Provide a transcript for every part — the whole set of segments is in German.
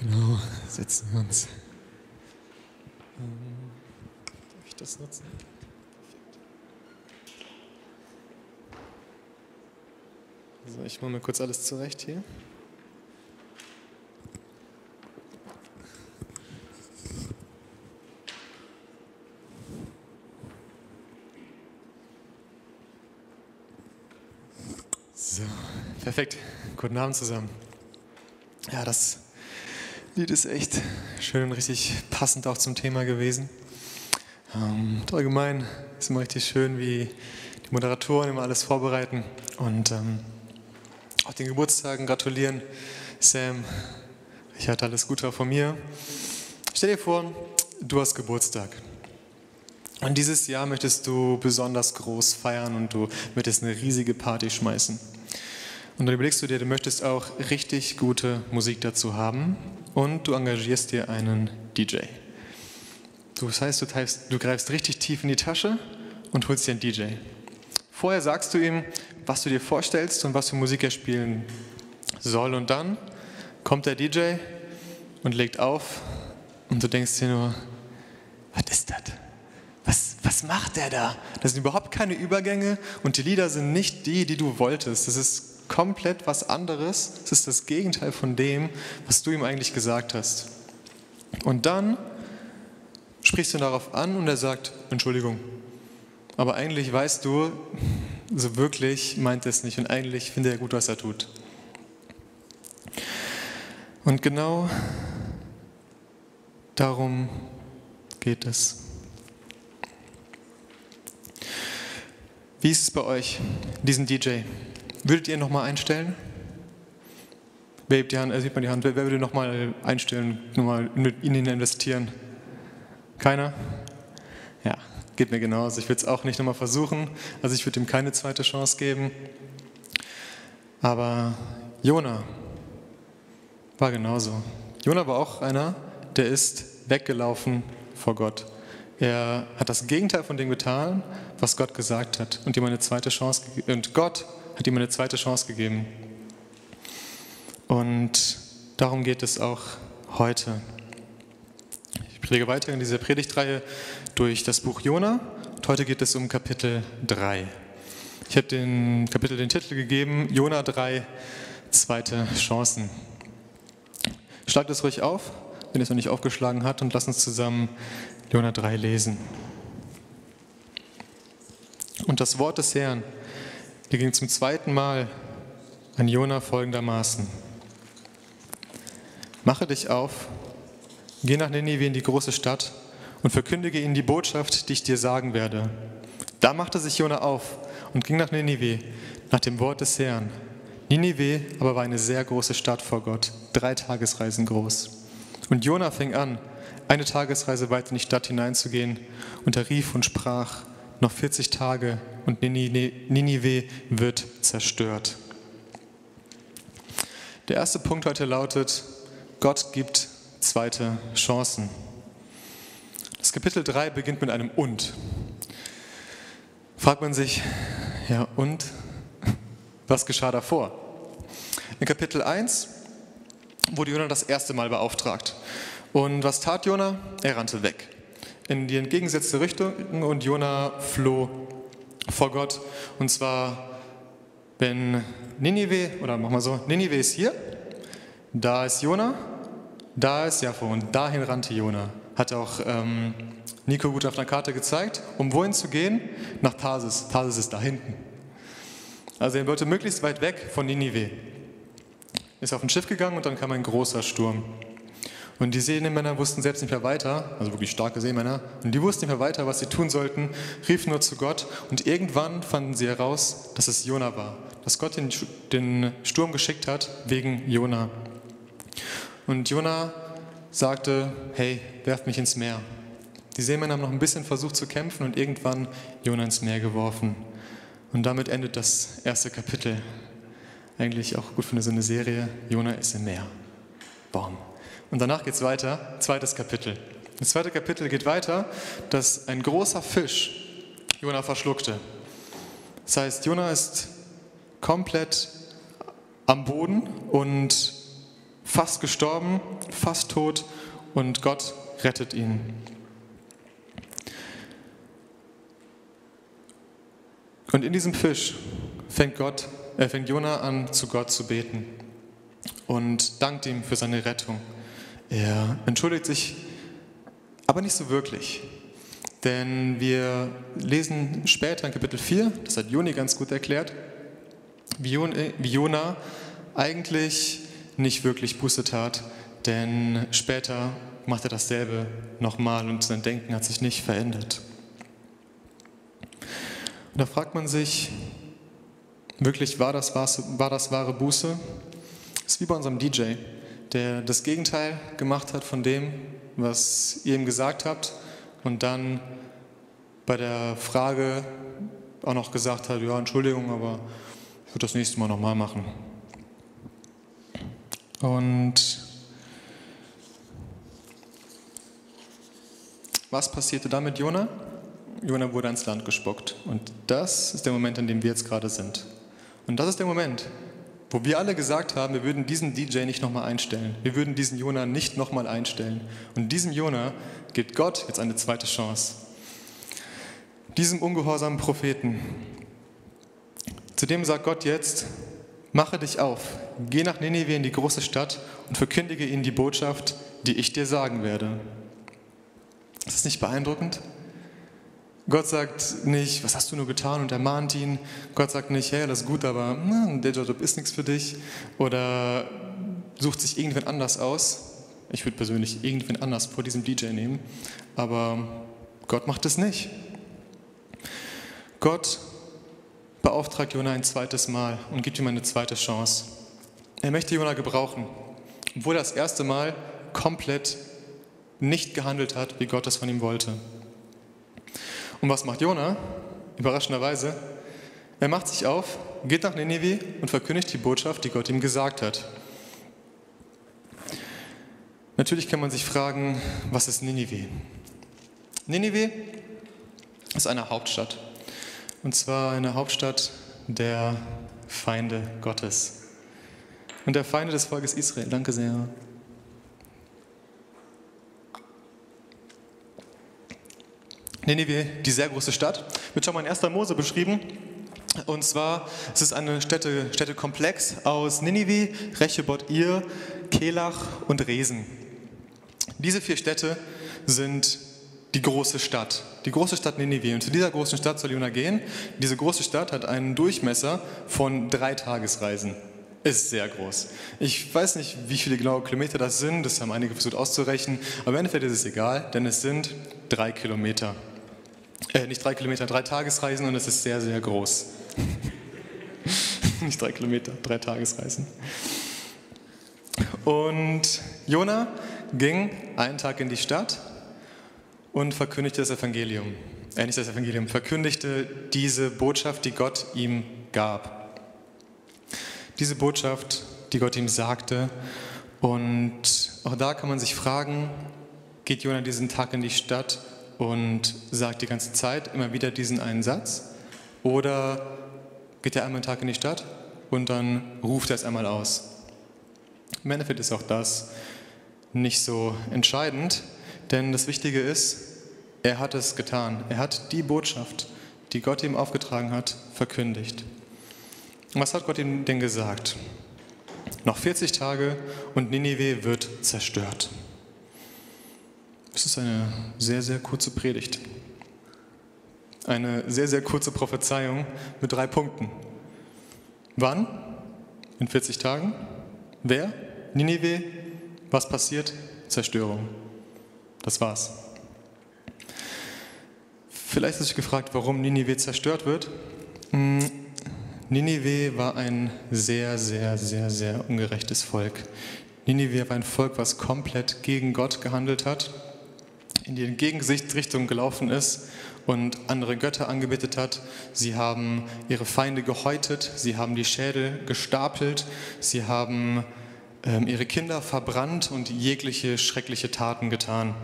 Genau, setzen wir uns. Ähm, darf ich das nutzen? Also ich mache mal kurz alles zurecht hier. So, perfekt. Guten Abend zusammen. Ja, das Lied ist echt schön und richtig passend auch zum Thema gewesen. Ähm, allgemein ist immer richtig schön, wie die Moderatoren immer alles vorbereiten und ähm, auch den Geburtstagen gratulieren. Sam, ich hatte alles Gute von mir. Stell dir vor, du hast Geburtstag. Und dieses Jahr möchtest du besonders groß feiern und du möchtest eine riesige Party schmeißen. Und dann überlegst du dir, du möchtest auch richtig gute Musik dazu haben und du engagierst dir einen DJ. Das heißt, du, teilst, du greifst richtig tief in die Tasche und holst dir einen DJ. Vorher sagst du ihm, was du dir vorstellst und was für Musik er spielen soll. Und dann kommt der DJ und legt auf und du denkst dir nur, was ist das? Was, was macht der da? Das sind überhaupt keine Übergänge und die Lieder sind nicht die, die du wolltest. Das ist komplett was anderes. Es ist das Gegenteil von dem, was du ihm eigentlich gesagt hast. Und dann sprichst du ihn darauf an und er sagt, Entschuldigung. Aber eigentlich weißt du, so wirklich meint er es nicht und eigentlich findet er gut, was er tut. Und genau darum geht es. Wie ist es bei euch, diesen DJ? Würdet ihr nochmal einstellen? Wer hebt die Hand? Äh, sieht man die Hand. Wer, wer würde nochmal einstellen, nochmal in ihn investieren? Keiner? Ja, geht mir genauso. Ich würde es auch nicht nochmal versuchen. Also ich würde ihm keine zweite Chance geben. Aber Jona war genauso. Jona war auch einer, der ist weggelaufen vor Gott. Er hat das Gegenteil von dem getan, was Gott gesagt hat und ihm eine zweite Chance gegeben. Und Gott hat ihm eine zweite Chance gegeben. Und darum geht es auch heute. Ich predige weiter in dieser Predigtreihe durch das Buch Jona. Und heute geht es um Kapitel 3. Ich habe dem Kapitel den Titel gegeben, Jona 3, zweite Chancen. Schlagt es ruhig auf, wenn es noch nicht aufgeschlagen hat, und lasst uns zusammen Jona 3 lesen. Und das Wort des Herrn hier ging zum zweiten Mal an Jona folgendermaßen. Mache dich auf, geh nach Ninive in die große Stadt und verkündige ihnen die Botschaft, die ich dir sagen werde. Da machte sich Jona auf und ging nach Ninive, nach dem Wort des Herrn. Ninive aber war eine sehr große Stadt vor Gott, drei Tagesreisen groß. Und Jona fing an, eine Tagesreise weit in die Stadt hineinzugehen, und er rief und sprach, noch 40 Tage und Ninive wird zerstört. Der erste Punkt heute lautet, Gott gibt zweite Chancen. Das Kapitel 3 beginnt mit einem Und. Fragt man sich, ja und? Was geschah davor? In Kapitel 1 wurde Jona das erste Mal beauftragt. Und was tat Jona? Er rannte weg in die entgegengesetzte Richtung und Jona floh vor Gott. Und zwar, wenn Ninive, oder machen wir so, Ninive ist hier, da ist Jona, da ist Jaffo und dahin rannte Jona. Hat auch ähm, Nico gut auf der Karte gezeigt, um wohin zu gehen? Nach Tarsis. Tarsis ist da hinten. Also er wollte möglichst weit weg von Ninive. Ist auf ein Schiff gegangen und dann kam ein großer Sturm. Und die Seemänner wussten selbst nicht mehr weiter, also wirklich starke Seemänner, und die wussten nicht mehr weiter, was sie tun sollten, riefen nur zu Gott und irgendwann fanden sie heraus, dass es Jona war, dass Gott den, den Sturm geschickt hat wegen Jona. Und Jona sagte, hey, werft mich ins Meer. Die Seemänner haben noch ein bisschen versucht zu kämpfen und irgendwann Jona ins Meer geworfen. Und damit endet das erste Kapitel. Eigentlich auch gut für eine Serie. Jona ist im Meer. Baum. Und danach geht es weiter, zweites Kapitel. Das zweite Kapitel geht weiter, dass ein großer Fisch Jona verschluckte. Das heißt, Jona ist komplett am Boden und fast gestorben, fast tot und Gott rettet ihn. Und in diesem Fisch fängt, Gott, äh, fängt Jona an, zu Gott zu beten und dankt ihm für seine Rettung. Er entschuldigt sich, aber nicht so wirklich. Denn wir lesen später in Kapitel 4, das hat Joni ganz gut erklärt, wie Jona eigentlich nicht wirklich Buße tat, denn später macht er dasselbe nochmal und sein Denken hat sich nicht verändert. Und da fragt man sich, wirklich, war das, war das wahre Buße? Das ist wie bei unserem DJ, der das Gegenteil gemacht hat von dem, was ihr ihm gesagt habt und dann bei der Frage auch noch gesagt hat, ja, Entschuldigung, aber ich würde das nächste Mal nochmal machen. Und was passierte dann mit Jona? Jona wurde ans Land gespuckt. Und das ist der Moment, in dem wir jetzt gerade sind. Und das ist der Moment, wo wir alle gesagt haben, wir würden diesen DJ nicht nochmal einstellen. Wir würden diesen Jona nicht nochmal einstellen. Und diesem Jona gibt Gott jetzt eine zweite Chance. Diesem ungehorsamen Propheten. Zu dem sagt Gott jetzt, mache dich auf, geh nach Nineveh in die große Stadt und verkündige ihnen die Botschaft, die ich dir sagen werde. Ist das nicht beeindruckend? Gott sagt nicht, was hast du nur getan und ermahnt ihn. Gott sagt nicht, hey, das ist gut, aber na, der Job ist nichts für dich. Oder sucht sich irgendwen anders aus. Ich würde persönlich irgendwen anders vor diesem DJ nehmen. Aber Gott macht es nicht. Gott beauftragt Jona ein zweites Mal und gibt ihm eine zweite Chance. Er möchte Jona gebrauchen, obwohl er das erste Mal komplett nicht gehandelt hat, wie Gott es von ihm wollte. Und was macht Jona? Überraschenderweise, er macht sich auf, geht nach Nineveh und verkündigt die Botschaft, die Gott ihm gesagt hat. Natürlich kann man sich fragen, was ist Ninive? Ninive ist eine Hauptstadt. Und zwar eine Hauptstadt der Feinde Gottes. Und der Feinde des Volkes Israel. Danke sehr. Ninive, die sehr große Stadt, wird schon mal in 1. Mose beschrieben. Und zwar es ist eine Städte, Städtekomplex aus Ninive, Rechebot Ir, Kelach und Resen. Diese vier Städte sind die große Stadt, die große Stadt Ninive. Und zu dieser großen Stadt soll Jona gehen. Diese große Stadt hat einen Durchmesser von drei Tagesreisen. Ist sehr groß. Ich weiß nicht, wie viele genaue Kilometer das sind, das haben einige versucht auszurechnen, aber im Endeffekt ist es egal, denn es sind drei Kilometer. Äh, nicht drei Kilometer, drei Tagesreisen und es ist sehr, sehr groß. nicht drei Kilometer, drei Tagesreisen. Und Jona ging einen Tag in die Stadt und verkündigte das Evangelium. Äh, nicht das Evangelium, verkündigte diese Botschaft, die Gott ihm gab. Diese Botschaft, die Gott ihm sagte. Und auch da kann man sich fragen, geht Jona diesen Tag in die Stadt und sagt die ganze Zeit immer wieder diesen einen Satz? Oder geht er einmal einen Tag in die Stadt und dann ruft er es einmal aus? Im Endeffekt ist auch das nicht so entscheidend, denn das Wichtige ist, er hat es getan. Er hat die Botschaft, die Gott ihm aufgetragen hat, verkündigt. Was hat Gott ihm denn gesagt? Noch 40 Tage und Ninive wird zerstört. Es ist eine sehr, sehr kurze Predigt. Eine sehr, sehr kurze Prophezeiung mit drei Punkten. Wann? In 40 Tagen. Wer? Ninive. Was passiert? Zerstörung. Das war's. Vielleicht hast du gefragt, warum Ninive zerstört wird. Hm, Ninive war ein sehr, sehr, sehr, sehr ungerechtes Volk. Ninive war ein Volk, was komplett gegen Gott gehandelt hat in die Entgegenrichtung gelaufen ist und andere Götter angebetet hat. Sie haben ihre Feinde gehäutet, sie haben die Schädel gestapelt, sie haben ähm, ihre Kinder verbrannt und jegliche schreckliche Taten getan.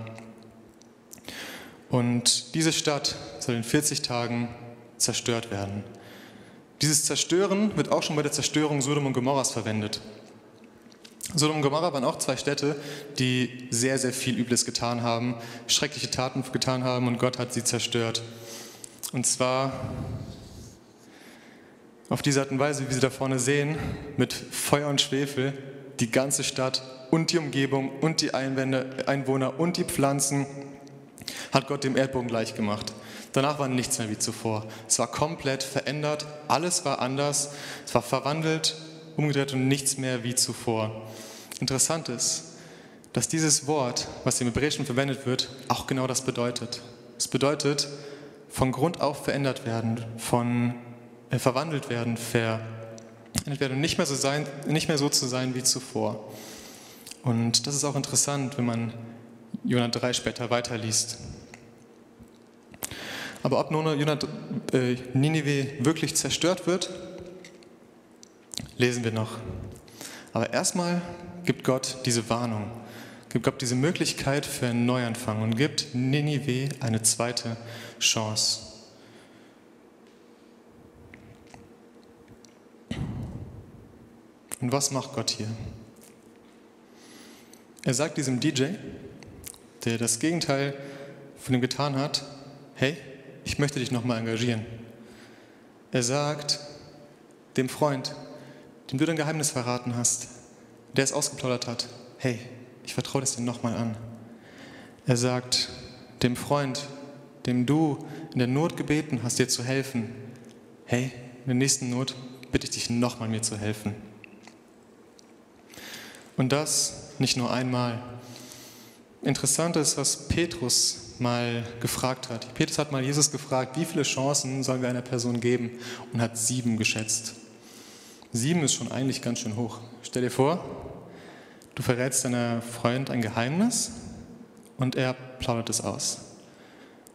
Und diese Stadt soll in 40 Tagen zerstört werden. Dieses Zerstören wird auch schon bei der Zerstörung Sodom und Gomorras verwendet. Sodom und Gomorra waren auch zwei Städte, die sehr, sehr viel Übles getan haben, schreckliche Taten getan haben und Gott hat sie zerstört. Und zwar auf diese Art und Weise, wie Sie da vorne sehen, mit Feuer und Schwefel, die ganze Stadt und die Umgebung und die Einwohner und die Pflanzen hat Gott dem Erdboden gleich gemacht. Danach war nichts mehr wie zuvor. Es war komplett verändert, alles war anders, es war verwandelt, umgedreht und nichts mehr wie zuvor. Interessant ist, dass dieses Wort, was im Hebräischen verwendet wird, auch genau das bedeutet. Es bedeutet von Grund auf verändert werden, von äh, verwandelt werden, verändert werden und nicht mehr, so sein, nicht mehr so zu sein wie zuvor. Und das ist auch interessant, wenn man Jonah 3 später weiterliest. Aber ob nun Jonah, äh, Ninive wirklich zerstört wird, lesen wir noch. Aber erstmal gibt Gott diese Warnung, gibt Gott diese Möglichkeit für einen Neuanfang und gibt Ninive eine zweite Chance. Und was macht Gott hier? Er sagt diesem DJ, der das Gegenteil von ihm getan hat, hey, ich möchte dich nochmal engagieren. Er sagt dem Freund, dem du dein Geheimnis verraten hast, der es ausgeplaudert hat, hey, ich vertraue das dir nochmal an. Er sagt dem Freund, dem du in der Not gebeten hast, dir zu helfen, hey, in der nächsten Not bitte ich dich nochmal mir zu helfen. Und das nicht nur einmal. Interessant ist, was Petrus mal gefragt hat. Petrus hat mal Jesus gefragt, wie viele Chancen sollen wir einer Person geben und hat sieben geschätzt. Sieben ist schon eigentlich ganz schön hoch. Stell dir vor, du verrätst deiner Freund ein Geheimnis und er plaudert es aus.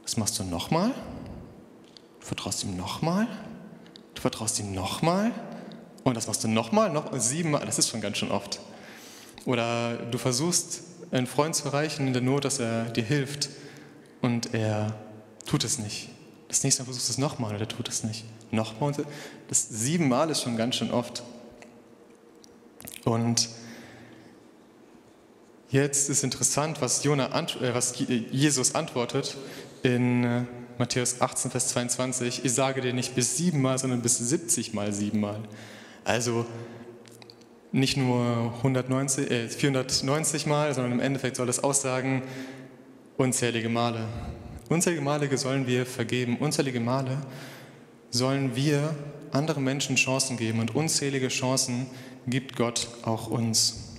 Das machst du nochmal? Du vertraust ihm nochmal? Du vertraust ihm nochmal? Und das machst du nochmal? Noch siebenmal? Das ist schon ganz schön oft. Oder du versuchst, einen Freund zu erreichen in der Not, dass er dir hilft und er tut es nicht. Das nächste Mal versuchst du es nochmal und er tut es nicht. Nochmal. Das siebenmal ist schon ganz schön oft. Und jetzt ist interessant, was, Jonah, äh, was Jesus antwortet in äh, Matthäus 18, Vers 22. Ich sage dir nicht bis siebenmal, sondern bis 70 mal siebenmal. Also nicht nur 190, äh, 490 Mal, sondern im Endeffekt soll das aussagen, unzählige Male. Unzählige Male sollen wir vergeben, unzählige Male sollen wir anderen Menschen Chancen geben und unzählige Chancen gibt Gott auch uns.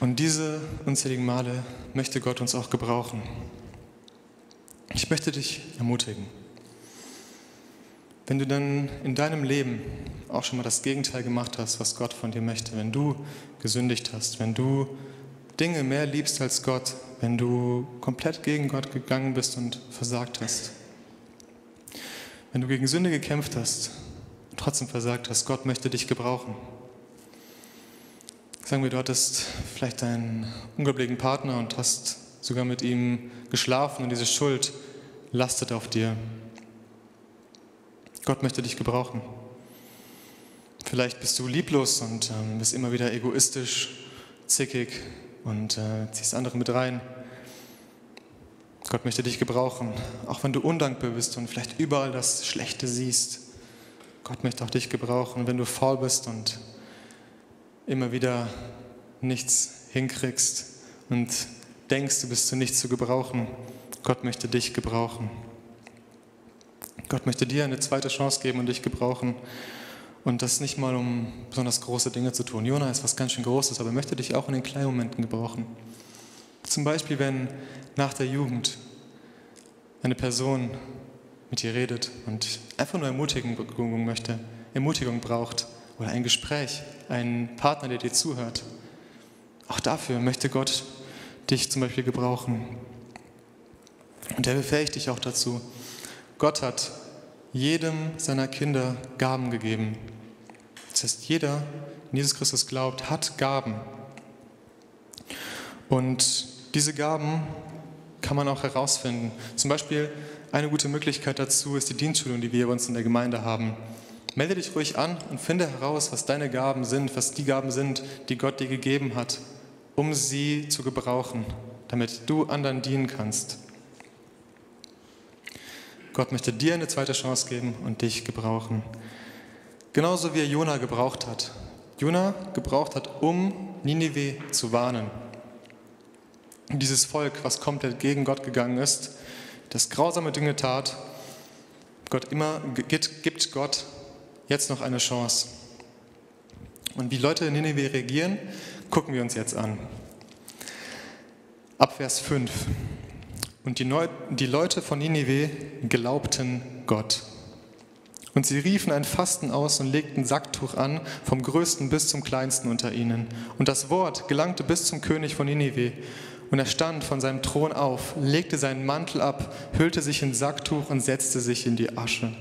Und diese unzähligen Male möchte Gott uns auch gebrauchen. Ich möchte dich ermutigen. Wenn du dann in deinem Leben auch schon mal das Gegenteil gemacht hast, was Gott von dir möchte, wenn du gesündigt hast, wenn du Dinge mehr liebst als Gott, wenn du komplett gegen Gott gegangen bist und versagt hast, wenn du gegen Sünde gekämpft hast und trotzdem versagt hast, Gott möchte dich gebrauchen. Sagen wir, du hattest vielleicht einen unglaublichen Partner und hast sogar mit ihm geschlafen und diese Schuld lastet auf dir. Gott möchte dich gebrauchen. Vielleicht bist du lieblos und ähm, bist immer wieder egoistisch, zickig und äh, ziehst andere mit rein. Gott möchte dich gebrauchen, auch wenn du undankbar bist und vielleicht überall das Schlechte siehst. Gott möchte auch dich gebrauchen, wenn du faul bist und immer wieder nichts hinkriegst und denkst, du bist zu nichts zu gebrauchen. Gott möchte dich gebrauchen. Gott möchte dir eine zweite Chance geben und dich gebrauchen. Und das nicht mal, um besonders große Dinge zu tun. Jona ist was ganz schön Großes, aber er möchte dich auch in den kleinen Momenten gebrauchen. Zum Beispiel, wenn nach der Jugend eine Person mit dir redet und einfach nur Ermutigung möchte, Ermutigung braucht oder ein Gespräch, einen Partner, der dir zuhört. Auch dafür möchte Gott dich zum Beispiel gebrauchen. Und er befähigt dich auch dazu. Gott hat jedem seiner Kinder Gaben gegeben. Das heißt, jeder, in Jesus Christus glaubt, hat Gaben. Und diese Gaben kann man auch herausfinden. Zum Beispiel eine gute Möglichkeit dazu ist die Dienstschulung, die wir bei uns in der Gemeinde haben. Melde dich ruhig an und finde heraus, was deine Gaben sind, was die Gaben sind, die Gott dir gegeben hat, um sie zu gebrauchen, damit du anderen dienen kannst. Gott möchte dir eine zweite Chance geben und dich gebrauchen. Genauso wie er Jona gebraucht hat. Jona gebraucht hat, um Ninive zu warnen. Dieses Volk, was komplett gegen Gott gegangen ist, das grausame Dinge tat, Gott immer gibt Gott jetzt noch eine Chance. Und wie Leute in Nineveh reagieren, gucken wir uns jetzt an. Ab Vers 5. Und die, Neu die Leute von Nineveh glaubten Gott. Und sie riefen ein Fasten aus und legten Sacktuch an, vom größten bis zum kleinsten unter ihnen. Und das Wort gelangte bis zum König von Nineveh. Und er stand von seinem Thron auf, legte seinen Mantel ab, hüllte sich in Sacktuch und setzte sich in die Asche.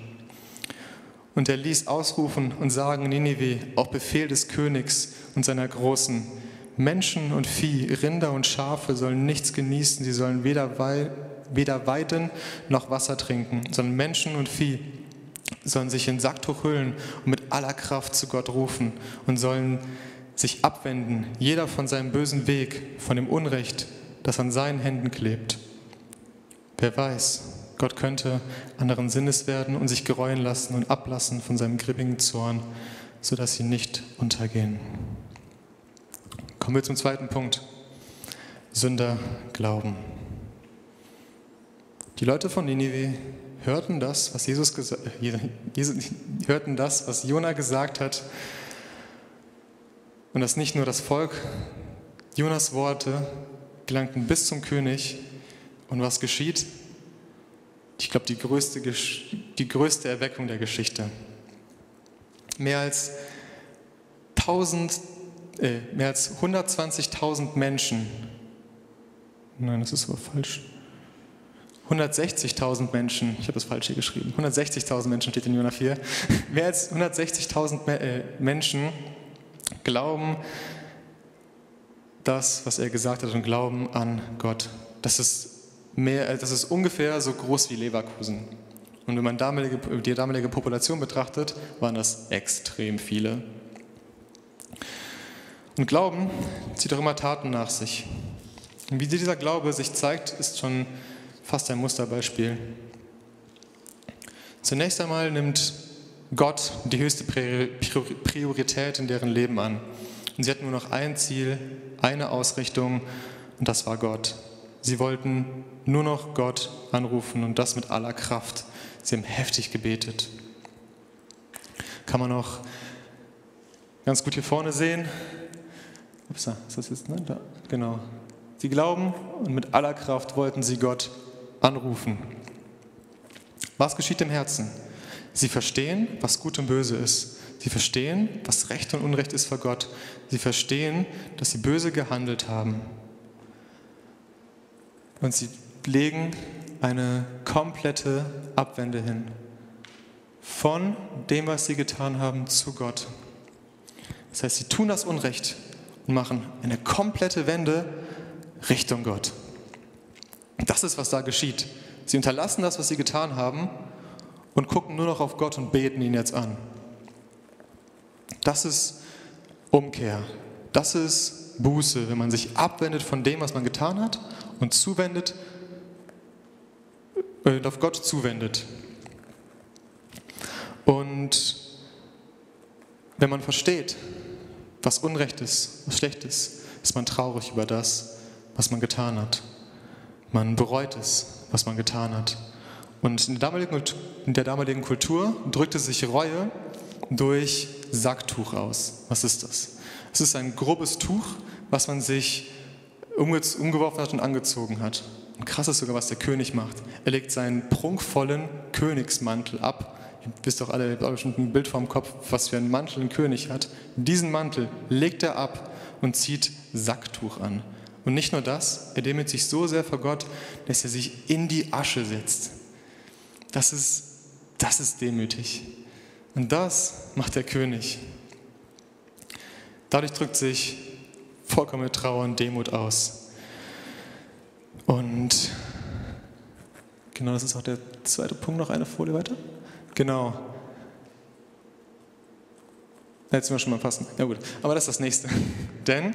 Und er ließ ausrufen und sagen Ninive auf Befehl des Königs und seiner Großen, Menschen und Vieh, Rinder und Schafe sollen nichts genießen, sie sollen weder, weder weiden noch Wasser trinken, sondern Menschen und Vieh sollen sich in Sacktuch hüllen und mit aller Kraft zu Gott rufen und sollen sich abwenden, jeder von seinem bösen Weg, von dem Unrecht, das an seinen Händen klebt. Wer weiß, Gott könnte anderen Sinnes werden und sich gereuen lassen und ablassen von seinem grippigen Zorn, sodass sie nicht untergehen. Kommen wir zum zweiten Punkt. Sünder glauben. Die Leute von Ninive hörten das, was Jesus gesagt, hörten das, was Jona gesagt hat. Und dass nicht nur das Volk, Jonas Worte gelangten bis zum König. Und was geschieht? ich glaube, die größte, die größte Erweckung der Geschichte. Mehr als, 1000, äh, mehr als 120.000 Menschen, nein, das ist aber falsch, 160.000 Menschen, ich habe das falsch hier geschrieben, 160.000 Menschen steht in Jona 4, mehr als 160.000 äh, Menschen glauben das, was er gesagt hat und glauben an Gott. Das ist mehr, äh, das ist ungefähr so groß wie Leverkusen. Und wenn man damalige, die damalige Population betrachtet, waren das extrem viele. Und Glauben zieht auch immer Taten nach sich. Und wie dieser Glaube sich zeigt, ist schon fast ein Musterbeispiel. Zunächst einmal nimmt Gott die höchste Priorität in deren Leben an. Und sie hatten nur noch ein Ziel, eine Ausrichtung, und das war Gott. Sie wollten nur noch Gott anrufen und das mit aller Kraft. Sie haben heftig gebetet. Kann man auch ganz gut hier vorne sehen. Upsa, ist das jetzt, ne? Da, genau. Sie glauben und mit aller Kraft wollten sie Gott anrufen. Was geschieht im Herzen? Sie verstehen, was gut und böse ist. Sie verstehen, was Recht und Unrecht ist vor Gott. Sie verstehen, dass sie böse gehandelt haben. Und sie legen eine komplette Abwende hin. Von dem, was sie getan haben, zu Gott. Das heißt, sie tun das Unrecht und machen eine komplette Wende Richtung Gott. Das ist, was da geschieht. Sie unterlassen das, was sie getan haben und gucken nur noch auf Gott und beten ihn jetzt an. Das ist Umkehr. Das ist Buße, wenn man sich abwendet von dem, was man getan hat und zuwendet, äh, auf Gott zuwendet. Und wenn man versteht, was Unrecht ist, was schlecht ist, ist man traurig über das, was man getan hat. Man bereut es, was man getan hat. Und in der damaligen, in der damaligen Kultur drückte sich Reue durch Sacktuch aus. Was ist das? Es ist ein grobes Tuch, was man sich umgeworfen hat und angezogen hat. Und krass ist sogar, was der König macht. Er legt seinen prunkvollen Königsmantel ab. Ihr wisst doch alle, ihr habt schon ein Bild vor dem Kopf, was für einen Mantel ein König hat. Diesen Mantel legt er ab und zieht Sacktuch an. Und nicht nur das, er demütigt sich so sehr vor Gott, dass er sich in die Asche setzt. Das ist, das ist demütig. Und das macht der König. Dadurch drückt sich vollkommene Trauer und Demut aus. Und genau, das ist auch der zweite Punkt, noch eine Folie weiter. Genau. Jetzt sind wir schon mal fassen. Ja gut, aber das ist das nächste. Denn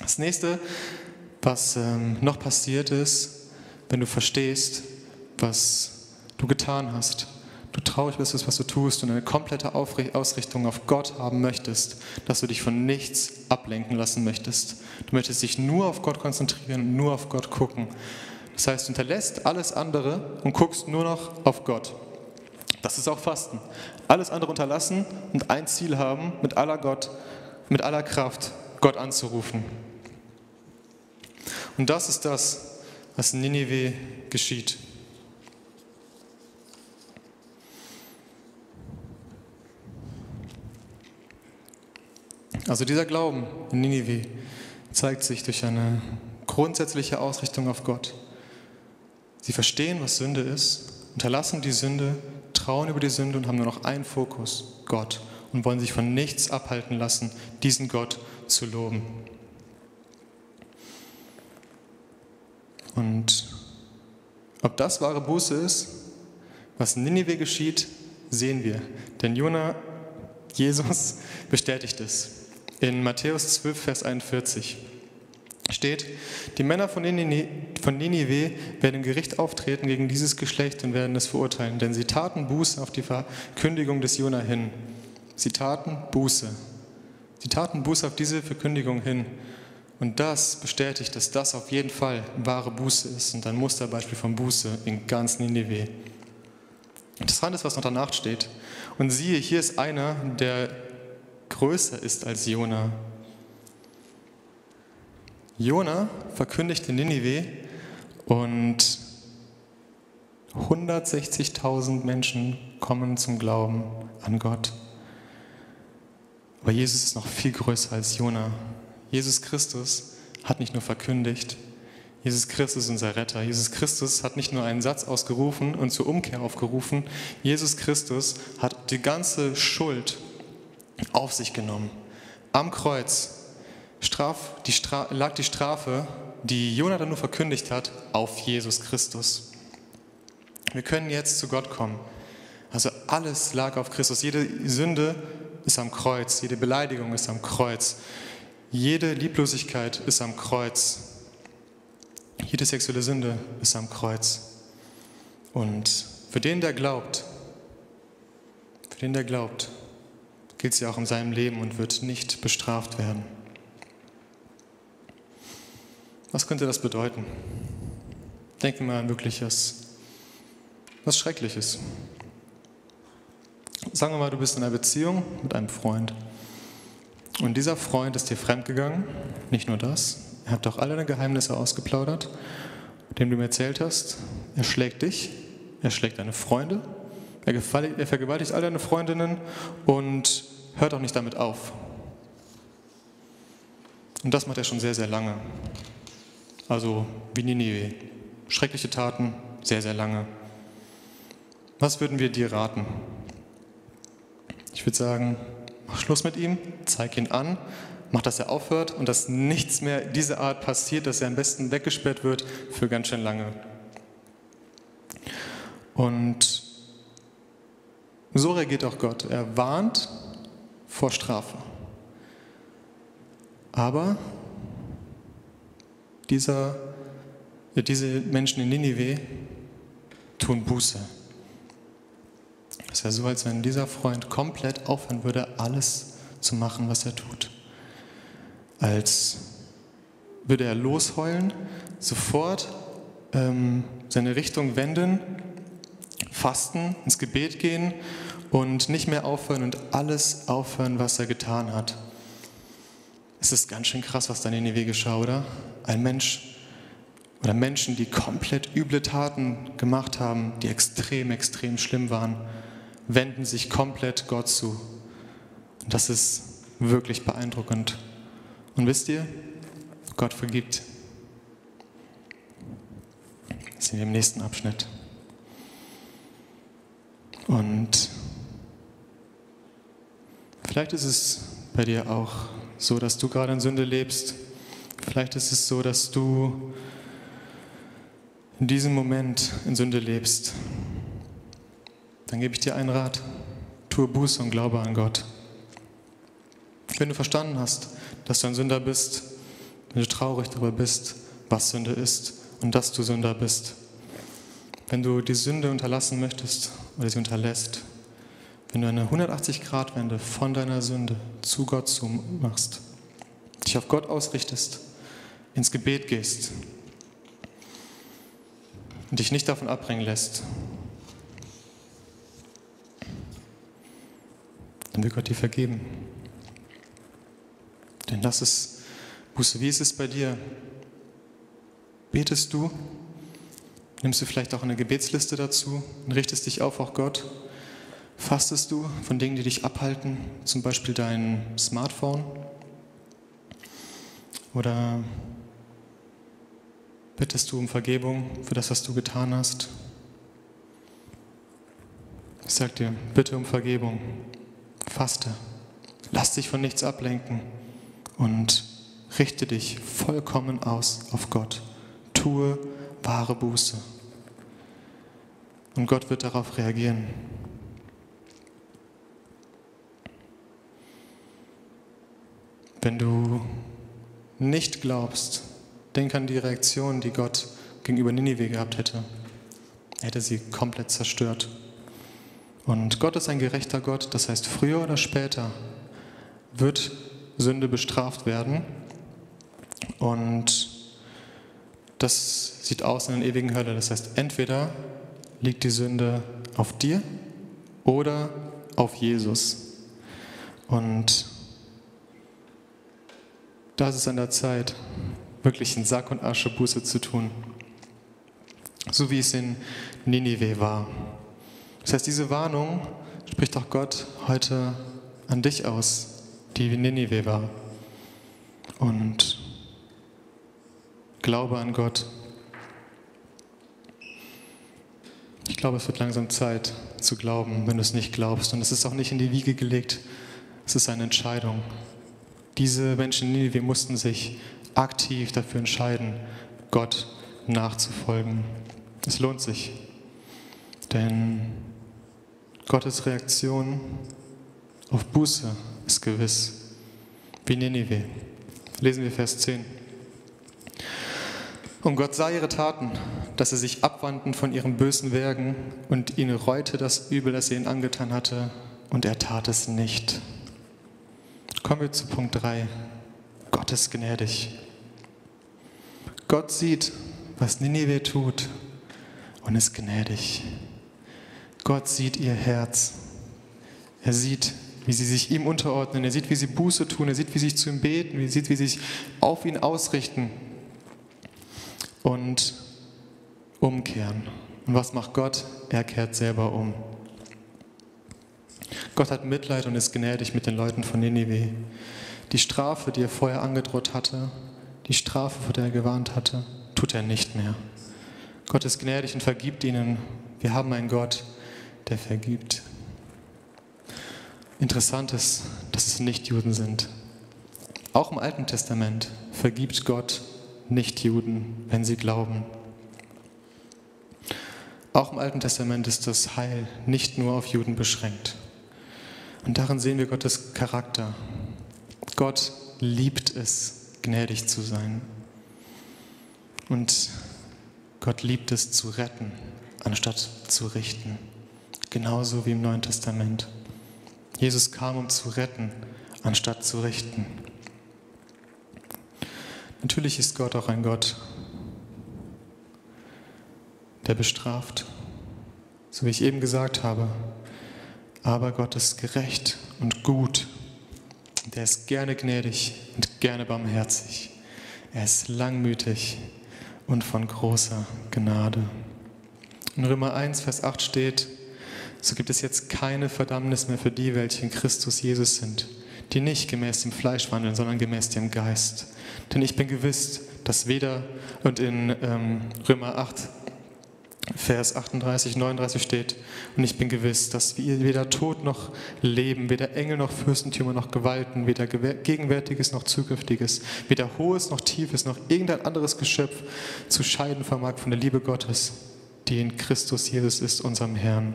das nächste, was ähm, noch passiert ist, wenn du verstehst, was du getan hast, du traurig bist, was du tust und eine komplette Ausrichtung auf Gott haben möchtest, dass du dich von nichts ablenken lassen möchtest. Du möchtest dich nur auf Gott konzentrieren, nur auf Gott gucken. Das heißt, du hinterlässt alles andere und guckst nur noch auf Gott. Das ist auch Fasten. Alles andere unterlassen und ein Ziel haben, mit aller Gott, mit aller Kraft Gott anzurufen. Und das ist das, was in Ninive geschieht. Also dieser Glauben in Ninive zeigt sich durch eine grundsätzliche Ausrichtung auf Gott. Sie verstehen, was Sünde ist, unterlassen die Sünde, trauen über die Sünde und haben nur noch einen Fokus, Gott, und wollen sich von nichts abhalten lassen, diesen Gott zu loben. Und ob das wahre Buße ist, was in Ninive geschieht, sehen wir. Denn Jona, Jesus, bestätigt es. In Matthäus 12, Vers 41 steht, die Männer von Ninive werden im Gericht auftreten gegen dieses Geschlecht und werden es verurteilen, denn sie taten Buße auf die Verkündigung des Jona hin. Sie taten Buße. Sie taten Buße auf diese Verkündigung hin. Und das bestätigt, dass das auf jeden Fall wahre Buße ist und ein Musterbeispiel von Buße in ganz Ninive. Interessant ist, was noch danach steht. Und siehe, hier ist einer, der größer ist als Jona. Jona verkündigt in Ninive und 160.000 Menschen kommen zum Glauben an Gott. Aber Jesus ist noch viel größer als Jona. Jesus Christus hat nicht nur verkündigt, Jesus Christus ist unser Retter. Jesus Christus hat nicht nur einen Satz ausgerufen und zur Umkehr aufgerufen. Jesus Christus hat die ganze Schuld auf sich genommen. Am Kreuz Straf, die Stra lag die Strafe, die Jonathan nur verkündigt hat, auf Jesus Christus. Wir können jetzt zu Gott kommen. Also alles lag auf Christus. Jede Sünde ist am Kreuz, jede Beleidigung ist am Kreuz, jede Lieblosigkeit ist am Kreuz, jede sexuelle Sünde ist am Kreuz. Und für den, der glaubt, für den, der glaubt, gilt sie auch in seinem Leben und wird nicht bestraft werden. Was könnte das bedeuten? Denken wir an wirkliches, was Schreckliches. Sagen wir mal, du bist in einer Beziehung mit einem Freund. Und dieser Freund ist dir fremdgegangen. Nicht nur das, er hat doch alle deine Geheimnisse ausgeplaudert, dem du mir erzählt hast. Er schlägt dich, er schlägt deine Freunde, er, er vergewaltigt all deine Freundinnen und hört auch nicht damit auf. Und das macht er schon sehr, sehr lange. Also wie Ninive. Schreckliche Taten, sehr, sehr lange. Was würden wir dir raten? Ich würde sagen, mach Schluss mit ihm, zeig ihn an, mach, dass er aufhört und dass nichts mehr dieser Art passiert, dass er am besten weggesperrt wird für ganz schön lange. Und so reagiert auch Gott. Er warnt vor Strafe. Aber dieser, diese Menschen in Ninive tun Buße. Es wäre so, als wenn dieser Freund komplett aufhören würde, alles zu machen, was er tut. Als würde er losheulen, sofort ähm, seine Richtung wenden, fasten, ins Gebet gehen und nicht mehr aufhören und alles aufhören, was er getan hat. Es ist ganz schön krass, was da in Ninive geschah, oder? ein Mensch oder Menschen, die komplett üble Taten gemacht haben, die extrem, extrem schlimm waren, wenden sich komplett Gott zu. Und das ist wirklich beeindruckend. Und wisst ihr, Gott vergibt. Das sind wir im nächsten Abschnitt. Und vielleicht ist es bei dir auch so, dass du gerade in Sünde lebst Vielleicht ist es so, dass du in diesem Moment in Sünde lebst. Dann gebe ich dir einen Rat. Tue Buße und glaube an Gott. Wenn du verstanden hast, dass du ein Sünder bist, wenn du traurig darüber bist, was Sünde ist und dass du Sünder bist, wenn du die Sünde unterlassen möchtest oder sie unterlässt, wenn du eine 180-Grad-Wende von deiner Sünde zu Gott zu machst, dich auf Gott ausrichtest, ins Gebet gehst und dich nicht davon abbringen lässt, dann wird Gott dir vergeben. Denn das ist Buße. Wie ist es bei dir? Betest du? Nimmst du vielleicht auch eine Gebetsliste dazu und richtest dich auf, auch Gott? Fastest du von Dingen, die dich abhalten, zum Beispiel dein Smartphone? Oder bittest du um Vergebung für das, was du getan hast? Ich sag dir, bitte um Vergebung. Faste. Lass dich von nichts ablenken und richte dich vollkommen aus auf Gott. Tue wahre Buße. Und Gott wird darauf reagieren. Wenn du nicht glaubst, denk an die Reaktion, die Gott gegenüber Ninive gehabt hätte. Er hätte sie komplett zerstört. Und Gott ist ein gerechter Gott, das heißt, früher oder später wird Sünde bestraft werden. Und das sieht aus in einer ewigen Hölle. Das heißt, entweder liegt die Sünde auf dir oder auf Jesus. Und da ist es an der Zeit, wirklich in Sack und Asche Buße zu tun. So wie es in Ninive war. Das heißt, diese Warnung spricht auch Gott heute an dich aus, die wie Ninive war. Und glaube an Gott. Ich glaube, es wird langsam Zeit zu glauben, wenn du es nicht glaubst. Und es ist auch nicht in die Wiege gelegt. Es ist eine Entscheidung. Diese Menschen in Ninive mussten sich aktiv dafür entscheiden, Gott nachzufolgen. Es lohnt sich, denn Gottes Reaktion auf Buße ist gewiss, wie Ninive. Lesen wir Vers 10. Und Gott sah ihre Taten, dass sie sich abwandten von ihren bösen Werken und ihn reute das Übel, das sie ihnen angetan hatte, und er tat es nicht. Kommen wir zu Punkt 3. Gott ist gnädig. Gott sieht, was Ninive tut und ist gnädig. Gott sieht ihr Herz. Er sieht, wie sie sich ihm unterordnen. Er sieht, wie sie Buße tun. Er sieht, wie sie sich zu ihm beten. Er sieht, wie sie sich auf ihn ausrichten und umkehren. Und was macht Gott? Er kehrt selber um. Gott hat Mitleid und ist gnädig mit den Leuten von Ninive. Die Strafe, die er vorher angedroht hatte, die Strafe, vor der er gewarnt hatte, tut er nicht mehr. Gott ist gnädig und vergibt ihnen. Wir haben einen Gott, der vergibt. Interessant ist, dass es nicht Juden sind. Auch im Alten Testament vergibt Gott Nichtjuden, wenn sie glauben. Auch im Alten Testament ist das Heil nicht nur auf Juden beschränkt. Und darin sehen wir Gottes Charakter. Gott liebt es, gnädig zu sein. Und Gott liebt es zu retten, anstatt zu richten. Genauso wie im Neuen Testament. Jesus kam, um zu retten, anstatt zu richten. Natürlich ist Gott auch ein Gott, der bestraft, so wie ich eben gesagt habe. Aber Gott ist gerecht und gut. Der ist gerne gnädig und gerne barmherzig. Er ist langmütig und von großer Gnade. In Römer 1, Vers 8 steht, so gibt es jetzt keine Verdammnis mehr für die, welche in Christus Jesus sind, die nicht gemäß dem Fleisch wandeln, sondern gemäß dem Geist. Denn ich bin gewiss, dass weder, und in ähm, Römer 8, Vers 38, 39 steht, und ich bin gewiss, dass weder Tod noch Leben, weder Engel noch Fürstentümer noch Gewalten, weder Gegenwärtiges noch Zukünftiges, weder Hohes noch Tiefes noch irgendein anderes Geschöpf zu scheiden vermag von der Liebe Gottes, die in Christus Jesus ist, unserem Herrn.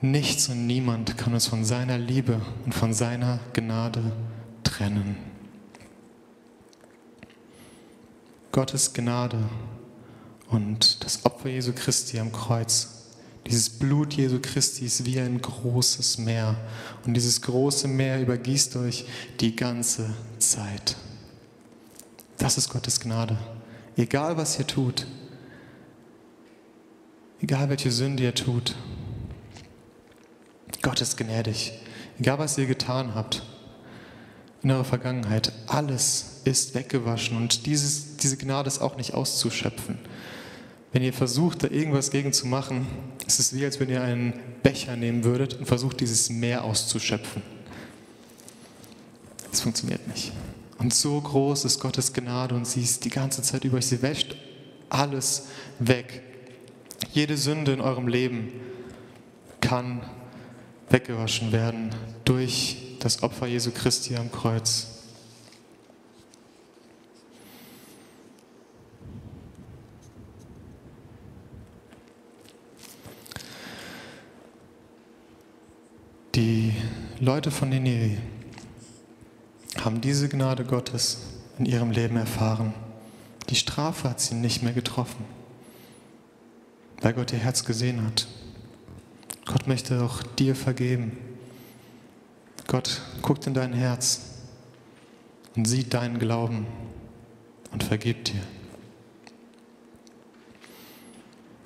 Nichts und niemand kann uns von seiner Liebe und von seiner Gnade trennen. Gottes Gnade und das Opfer Jesu Christi am Kreuz dieses Blut Jesu Christi ist wie ein großes Meer. Und dieses große Meer übergießt euch die ganze Zeit. Das ist Gottes Gnade. Egal was ihr tut, egal welche Sünde ihr tut, Gott ist gnädig. Egal was ihr getan habt in eurer Vergangenheit, alles ist weggewaschen und dieses, diese Gnade ist auch nicht auszuschöpfen. Wenn ihr versucht, da irgendwas gegen zu machen, ist es wie, als wenn ihr einen Becher nehmen würdet und versucht, dieses Meer auszuschöpfen. Das funktioniert nicht. Und so groß ist Gottes Gnade und sie ist die ganze Zeit über euch. Sie wäscht alles weg. Jede Sünde in eurem Leben kann weggewaschen werden durch das Opfer Jesu Christi am Kreuz. Die Leute von Nineveh haben diese Gnade Gottes in ihrem Leben erfahren. Die Strafe hat sie nicht mehr getroffen, weil Gott ihr Herz gesehen hat. Gott möchte auch dir vergeben. Gott guckt in dein Herz und sieht deinen Glauben und vergibt dir.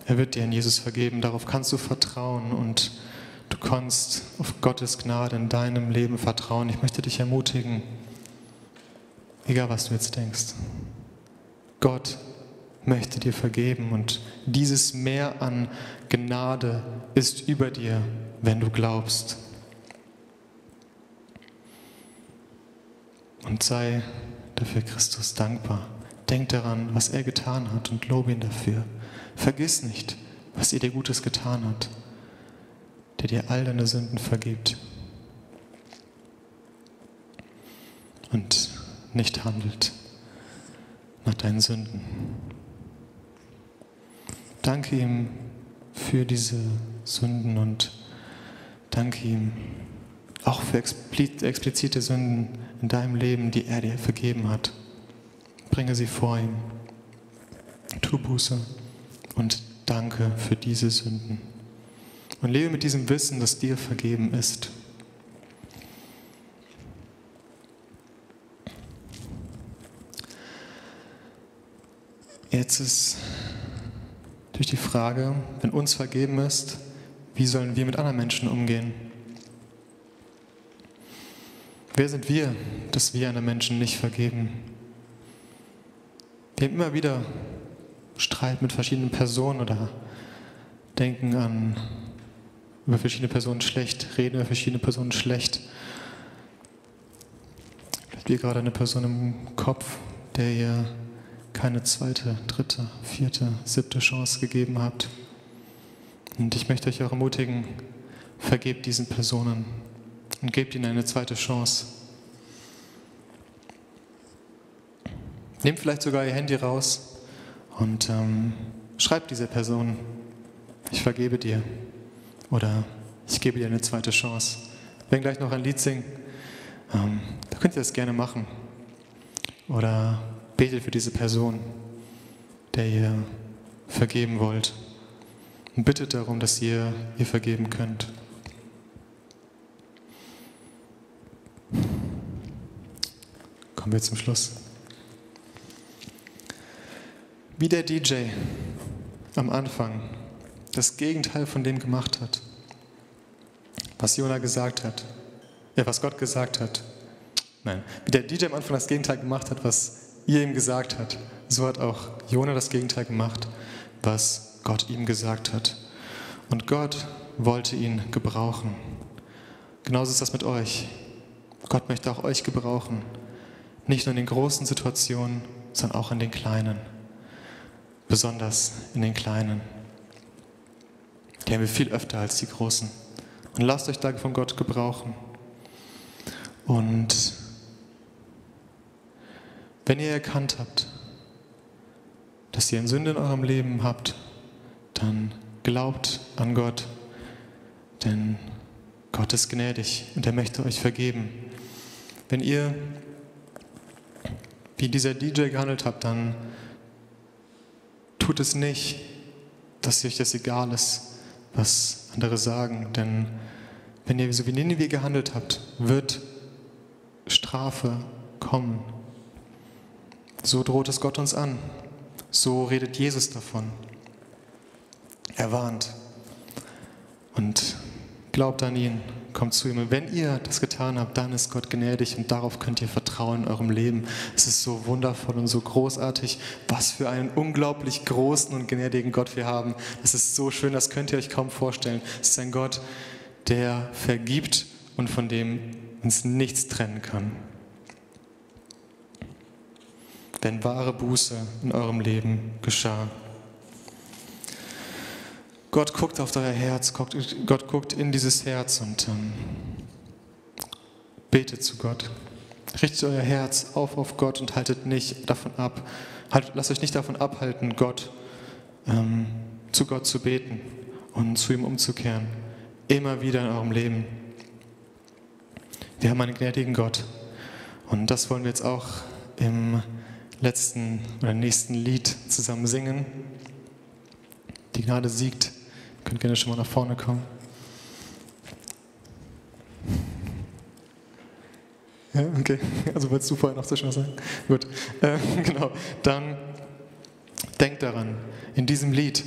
Er wird dir in Jesus vergeben, darauf kannst du vertrauen und Du kannst auf Gottes Gnade in deinem Leben vertrauen. Ich möchte dich ermutigen, egal was du jetzt denkst. Gott möchte dir vergeben und dieses Meer an Gnade ist über dir, wenn du glaubst. Und sei dafür Christus dankbar. Denk daran, was er getan hat und lobe ihn dafür. Vergiss nicht, was er dir Gutes getan hat der dir all deine Sünden vergibt und nicht handelt nach deinen Sünden. Danke ihm für diese Sünden und danke ihm auch für explizite Sünden in deinem Leben, die er dir vergeben hat. Bringe sie vor ihm. Tu Buße und danke für diese Sünden. Und lebe mit diesem Wissen, dass dir vergeben ist. Jetzt ist durch die Frage, wenn uns vergeben ist, wie sollen wir mit anderen Menschen umgehen? Wer sind wir, dass wir anderen Menschen nicht vergeben? Wir haben immer wieder Streit mit verschiedenen Personen oder denken an über verschiedene Personen schlecht, reden über verschiedene Personen schlecht. Vielleicht wie gerade eine Person im Kopf, der ihr keine zweite, dritte, vierte, siebte Chance gegeben habt. Und ich möchte euch auch ermutigen, vergebt diesen Personen und gebt ihnen eine zweite Chance. Nehmt vielleicht sogar ihr Handy raus und ähm, schreibt dieser Person, ich vergebe dir. Oder ich gebe dir eine zweite Chance. Werden gleich noch ein Lied singen. Ähm, da könnt ihr das gerne machen. Oder betet für diese Person, der ihr vergeben wollt. Und bittet darum, dass ihr ihr vergeben könnt. Kommen wir zum Schluss. Wie der DJ am Anfang das Gegenteil von dem gemacht hat, was Jona gesagt hat, ja, was Gott gesagt hat. Nein, wie der DJ am Anfang das Gegenteil gemacht hat, was ihr ihm gesagt hat, so hat auch Jona das Gegenteil gemacht, was Gott ihm gesagt hat. Und Gott wollte ihn gebrauchen. Genauso ist das mit euch. Gott möchte auch euch gebrauchen. Nicht nur in den großen Situationen, sondern auch in den kleinen. Besonders in den kleinen. Die haben wir viel öfter als die Großen. Und lasst euch da von Gott gebrauchen. Und wenn ihr erkannt habt, dass ihr eine Sünde in eurem Leben habt, dann glaubt an Gott, denn Gott ist gnädig und er möchte euch vergeben. Wenn ihr wie dieser DJ gehandelt habt, dann tut es nicht, dass euch das egal ist, was andere sagen. Denn wenn ihr so wie Ninive gehandelt habt, wird Strafe kommen. So droht es Gott uns an. So redet Jesus davon. Er warnt. Und glaubt an ihn, kommt zu ihm. Und wenn ihr das getan habt, dann ist Gott gnädig und darauf könnt ihr vertrauen in eurem Leben. Es ist so wundervoll und so großartig, was für einen unglaublich großen und gnädigen Gott wir haben. Es ist so schön, das könnt ihr euch kaum vorstellen. Es ist ein Gott, der vergibt und von dem uns nichts trennen kann. Denn wahre Buße in eurem Leben geschah. Gott guckt auf euer Herz, Gott guckt in dieses Herz und ähm, betet zu Gott. Richtet euer Herz auf auf Gott und haltet nicht davon ab, halt, lasst euch nicht davon abhalten, Gott ähm, zu Gott zu beten und zu ihm umzukehren. Immer wieder in eurem Leben. Wir haben einen gnädigen Gott. Und das wollen wir jetzt auch im letzten oder nächsten Lied zusammen singen. Die Gnade siegt. Ihr könnt gerne schon mal nach vorne kommen. Ja, okay. Also wolltest du vorher noch so was sagen? Gut. Äh, genau. Dann denkt daran, in diesem Lied,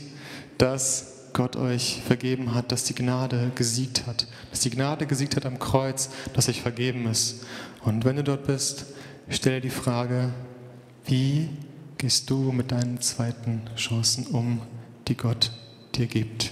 dass Gott euch vergeben hat, dass die Gnade gesiegt hat, dass die Gnade gesiegt hat am Kreuz, dass euch vergeben ist. Und wenn du dort bist, stell dir die Frage, wie gehst du mit deinen zweiten Chancen um, die Gott dir gibt?